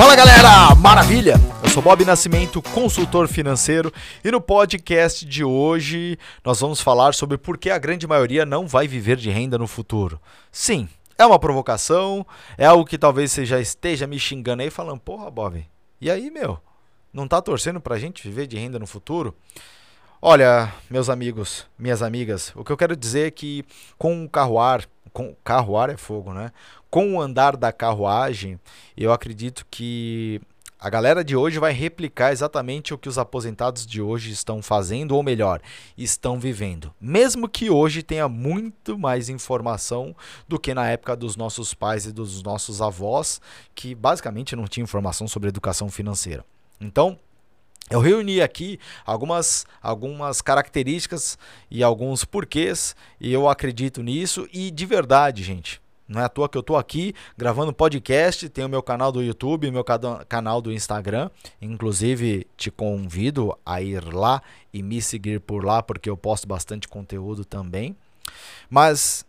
Fala galera, maravilha! Eu sou Bob Nascimento, consultor financeiro, e no podcast de hoje nós vamos falar sobre por que a grande maioria não vai viver de renda no futuro. Sim, é uma provocação, é algo que talvez você já esteja me xingando aí, falando: porra, Bob, e aí, meu? Não tá torcendo pra gente viver de renda no futuro? Olha, meus amigos, minhas amigas, o que eu quero dizer é que com o carroar, com carroar é fogo, né? Com o andar da carruagem, eu acredito que a galera de hoje vai replicar exatamente o que os aposentados de hoje estão fazendo, ou melhor, estão vivendo. Mesmo que hoje tenha muito mais informação do que na época dos nossos pais e dos nossos avós, que basicamente não tinham informação sobre educação financeira. Então, eu reuni aqui algumas, algumas características e alguns porquês, e eu acredito nisso, e de verdade, gente, não é à toa que eu estou aqui gravando podcast, tenho meu canal do YouTube, meu canal do Instagram. Inclusive, te convido a ir lá e me seguir por lá, porque eu posto bastante conteúdo também. Mas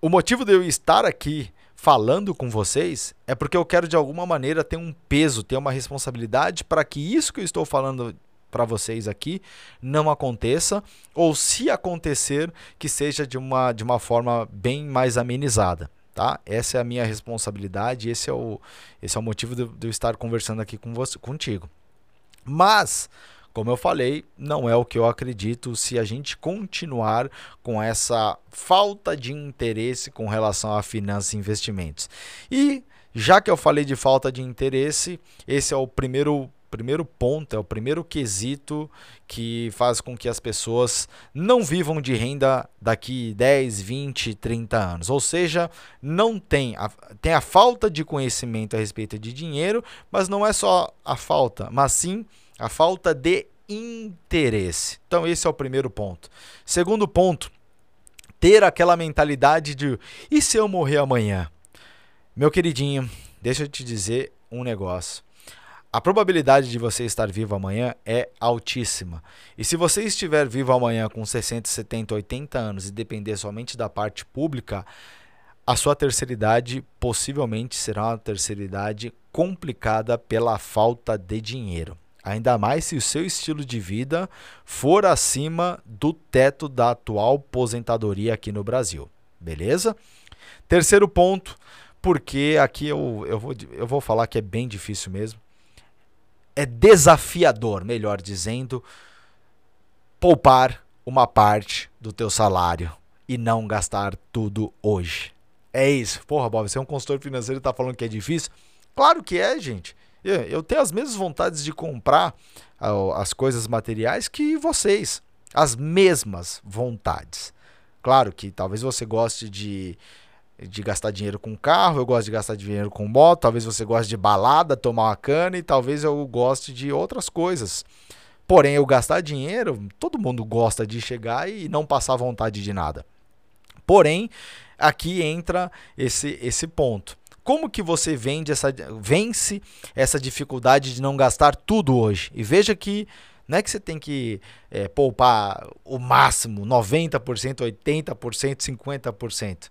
o motivo de eu estar aqui falando com vocês é porque eu quero de alguma maneira ter um peso, ter uma responsabilidade para que isso que eu estou falando para vocês aqui não aconteça ou se acontecer que seja de uma, de uma forma bem mais amenizada tá? Essa é a minha responsabilidade, esse é o, esse é o motivo de, de eu estar conversando aqui com você, contigo. Mas, como eu falei, não é o que eu acredito se a gente continuar com essa falta de interesse com relação a finanças e investimentos. E já que eu falei de falta de interesse, esse é o primeiro primeiro ponto, é o primeiro quesito que faz com que as pessoas não vivam de renda daqui 10, 20, 30 anos. Ou seja, não tem a, tem a falta de conhecimento a respeito de dinheiro, mas não é só a falta, mas sim a falta de interesse. Então esse é o primeiro ponto. Segundo ponto, ter aquela mentalidade de e se eu morrer amanhã? Meu queridinho, deixa eu te dizer um negócio a probabilidade de você estar vivo amanhã é altíssima. E se você estiver vivo amanhã com 60, 70, 80 anos e depender somente da parte pública, a sua terceira idade possivelmente será uma terceira idade complicada pela falta de dinheiro. Ainda mais se o seu estilo de vida for acima do teto da atual aposentadoria aqui no Brasil. Beleza? Terceiro ponto, porque aqui eu, eu, vou, eu vou falar que é bem difícil mesmo é desafiador, melhor dizendo, poupar uma parte do teu salário e não gastar tudo hoje. É isso. Porra, Bob, você é um consultor financeiro e tá falando que é difícil? Claro que é, gente. Eu tenho as mesmas vontades de comprar as coisas materiais que vocês. As mesmas vontades. Claro que talvez você goste de de gastar dinheiro com carro, eu gosto de gastar dinheiro com moto, talvez você goste de balada, tomar uma cana e talvez eu goste de outras coisas. Porém, eu gastar dinheiro, todo mundo gosta de chegar e não passar vontade de nada. Porém, aqui entra esse, esse ponto. Como que você vende essa, vence essa dificuldade de não gastar tudo hoje? E veja que não é que você tem que é, poupar o máximo, 90%, 80%, 50%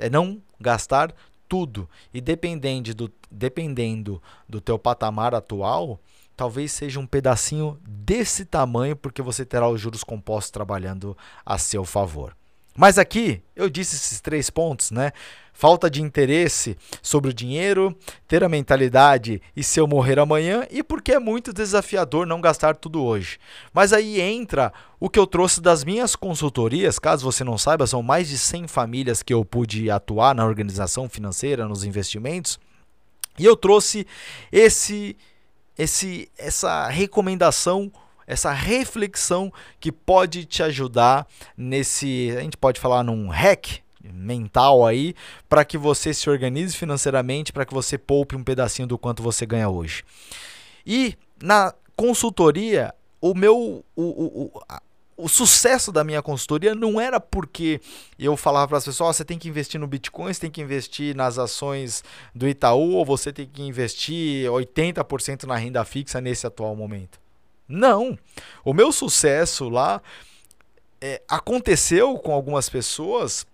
é não gastar tudo. E dependendo do, dependendo do teu patamar atual, talvez seja um pedacinho desse tamanho, porque você terá os juros compostos trabalhando a seu favor. Mas aqui eu disse esses três pontos, né? Falta de interesse sobre o dinheiro, ter a mentalidade e se eu morrer amanhã, e porque é muito desafiador não gastar tudo hoje. Mas aí entra o que eu trouxe das minhas consultorias, caso você não saiba, são mais de 100 famílias que eu pude atuar na organização financeira, nos investimentos, e eu trouxe esse esse essa recomendação essa reflexão que pode te ajudar nesse, a gente pode falar num hack mental aí, para que você se organize financeiramente, para que você poupe um pedacinho do quanto você ganha hoje. E na consultoria, o meu o, o, o, o sucesso da minha consultoria não era porque eu falava para as pessoas, oh, você tem que investir no Bitcoin, você tem que investir nas ações do Itaú, ou você tem que investir 80% na renda fixa nesse atual momento. Não. O meu sucesso lá é, aconteceu com algumas pessoas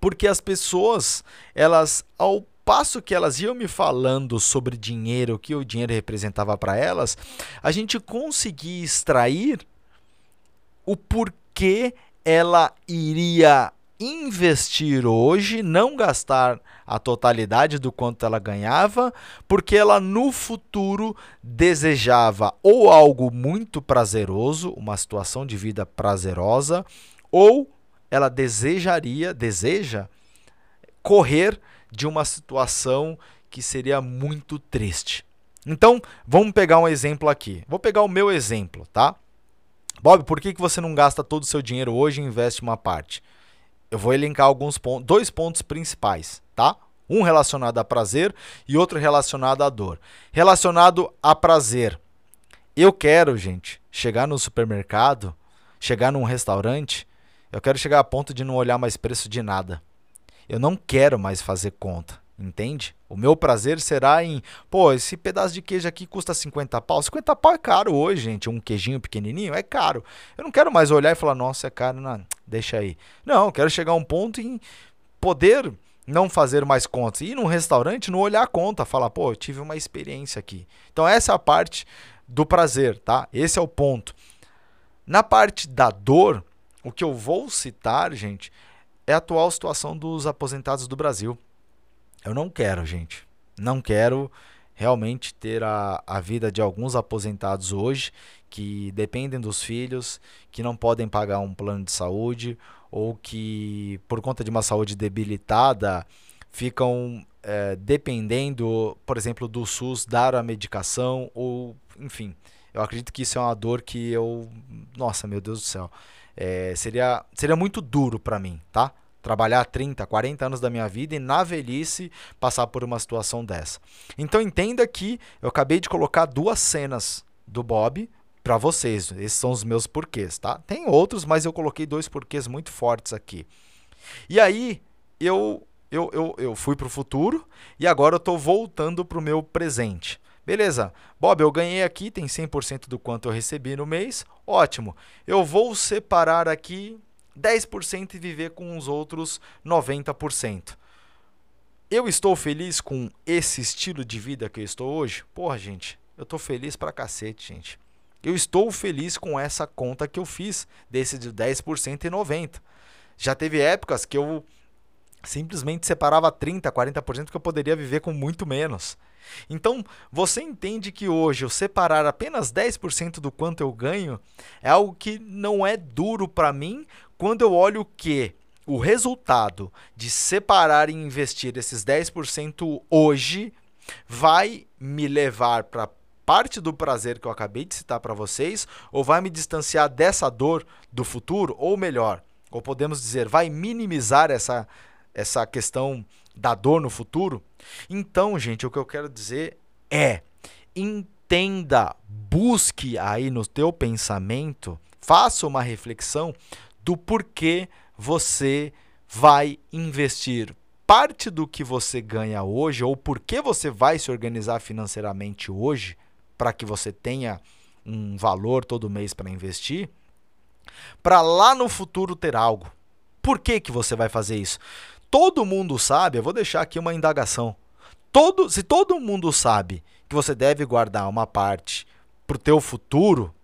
porque as pessoas, elas ao passo que elas iam me falando sobre dinheiro, o que o dinheiro representava para elas, a gente conseguia extrair o porquê ela iria investir hoje, não gastar a totalidade do quanto ela ganhava, porque ela no futuro desejava ou algo muito prazeroso, uma situação de vida prazerosa, ou ela desejaria, deseja correr de uma situação que seria muito triste. Então, vamos pegar um exemplo aqui. Vou pegar o meu exemplo, tá? Bob, por que, que você não gasta todo o seu dinheiro hoje e investe uma parte? Eu vou elencar alguns pontos, dois pontos principais, tá? Um relacionado a prazer e outro relacionado à dor. Relacionado a prazer. Eu quero, gente, chegar no supermercado, chegar num restaurante, eu quero chegar a ponto de não olhar mais preço de nada. Eu não quero mais fazer conta. Entende? O meu prazer será em, pô, esse pedaço de queijo aqui custa 50 pau. 50 pau é caro hoje, gente. Um queijinho pequenininho é caro. Eu não quero mais olhar e falar, nossa, é caro, não, deixa aí. Não, quero chegar a um ponto em poder não fazer mais contas. Ir num restaurante, não olhar a conta, falar, pô, eu tive uma experiência aqui. Então essa é a parte do prazer, tá? Esse é o ponto. Na parte da dor, o que eu vou citar, gente, é a atual situação dos aposentados do Brasil. Eu não quero, gente. Não quero realmente ter a, a vida de alguns aposentados hoje que dependem dos filhos, que não podem pagar um plano de saúde ou que, por conta de uma saúde debilitada, ficam é, dependendo, por exemplo, do SUS dar a medicação ou, enfim. Eu acredito que isso é uma dor que eu, nossa, meu Deus do céu, é, seria seria muito duro para mim, tá? trabalhar 30, 40 anos da minha vida e na velhice passar por uma situação dessa. Então entenda que eu acabei de colocar duas cenas do Bob para vocês. Esses são os meus porquês, tá? Tem outros, mas eu coloquei dois porquês muito fortes aqui. E aí eu eu, eu, eu fui para o futuro e agora eu estou voltando para o meu presente. Beleza, Bob, eu ganhei aqui, tem 100% do quanto eu recebi no mês. Ótimo. Eu vou separar aqui 10% e viver com os outros 90%. Eu estou feliz com esse estilo de vida que eu estou hoje? Porra, gente, eu estou feliz pra cacete, gente. Eu estou feliz com essa conta que eu fiz, desse de 10% e 90%. Já teve épocas que eu simplesmente separava 30%, 40% que eu poderia viver com muito menos. Então, você entende que hoje eu separar apenas 10% do quanto eu ganho é algo que não é duro para mim quando eu olho que o resultado de separar e investir esses 10% hoje vai me levar para parte do prazer que eu acabei de citar para vocês ou vai me distanciar dessa dor do futuro ou melhor, ou podemos dizer, vai minimizar essa essa questão da dor no futuro? Então, gente, o que eu quero dizer é: entenda, busque aí no teu pensamento, faça uma reflexão do porquê você vai investir parte do que você ganha hoje ou por que você vai se organizar financeiramente hoje para que você tenha um valor todo mês para investir, para lá no futuro ter algo. Por que, que você vai fazer isso? todo mundo sabe, eu vou deixar aqui uma indagação. Todo, se todo mundo sabe que você deve guardar uma parte para o teu futuro,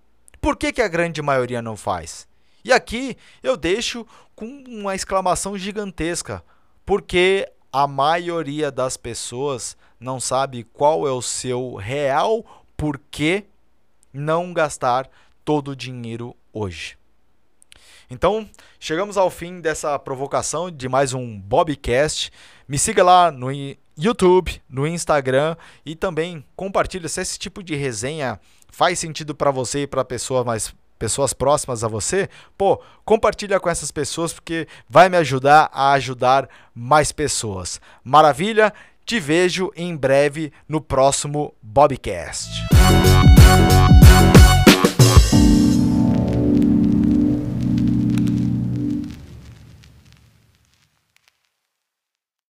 por que, que a grande maioria não faz? E aqui eu deixo com uma exclamação gigantesca, porque a maioria das pessoas não sabe qual é o seu real porquê não gastar todo o dinheiro hoje. Então, chegamos ao fim dessa provocação de mais um Bobcast. Me siga lá no YouTube, no Instagram e também compartilhe se esse tipo de resenha faz sentido para você e para pessoa mais pessoas próximas a você, pô, compartilha com essas pessoas porque vai me ajudar a ajudar mais pessoas. Maravilha? Te vejo em breve no próximo Bobcast.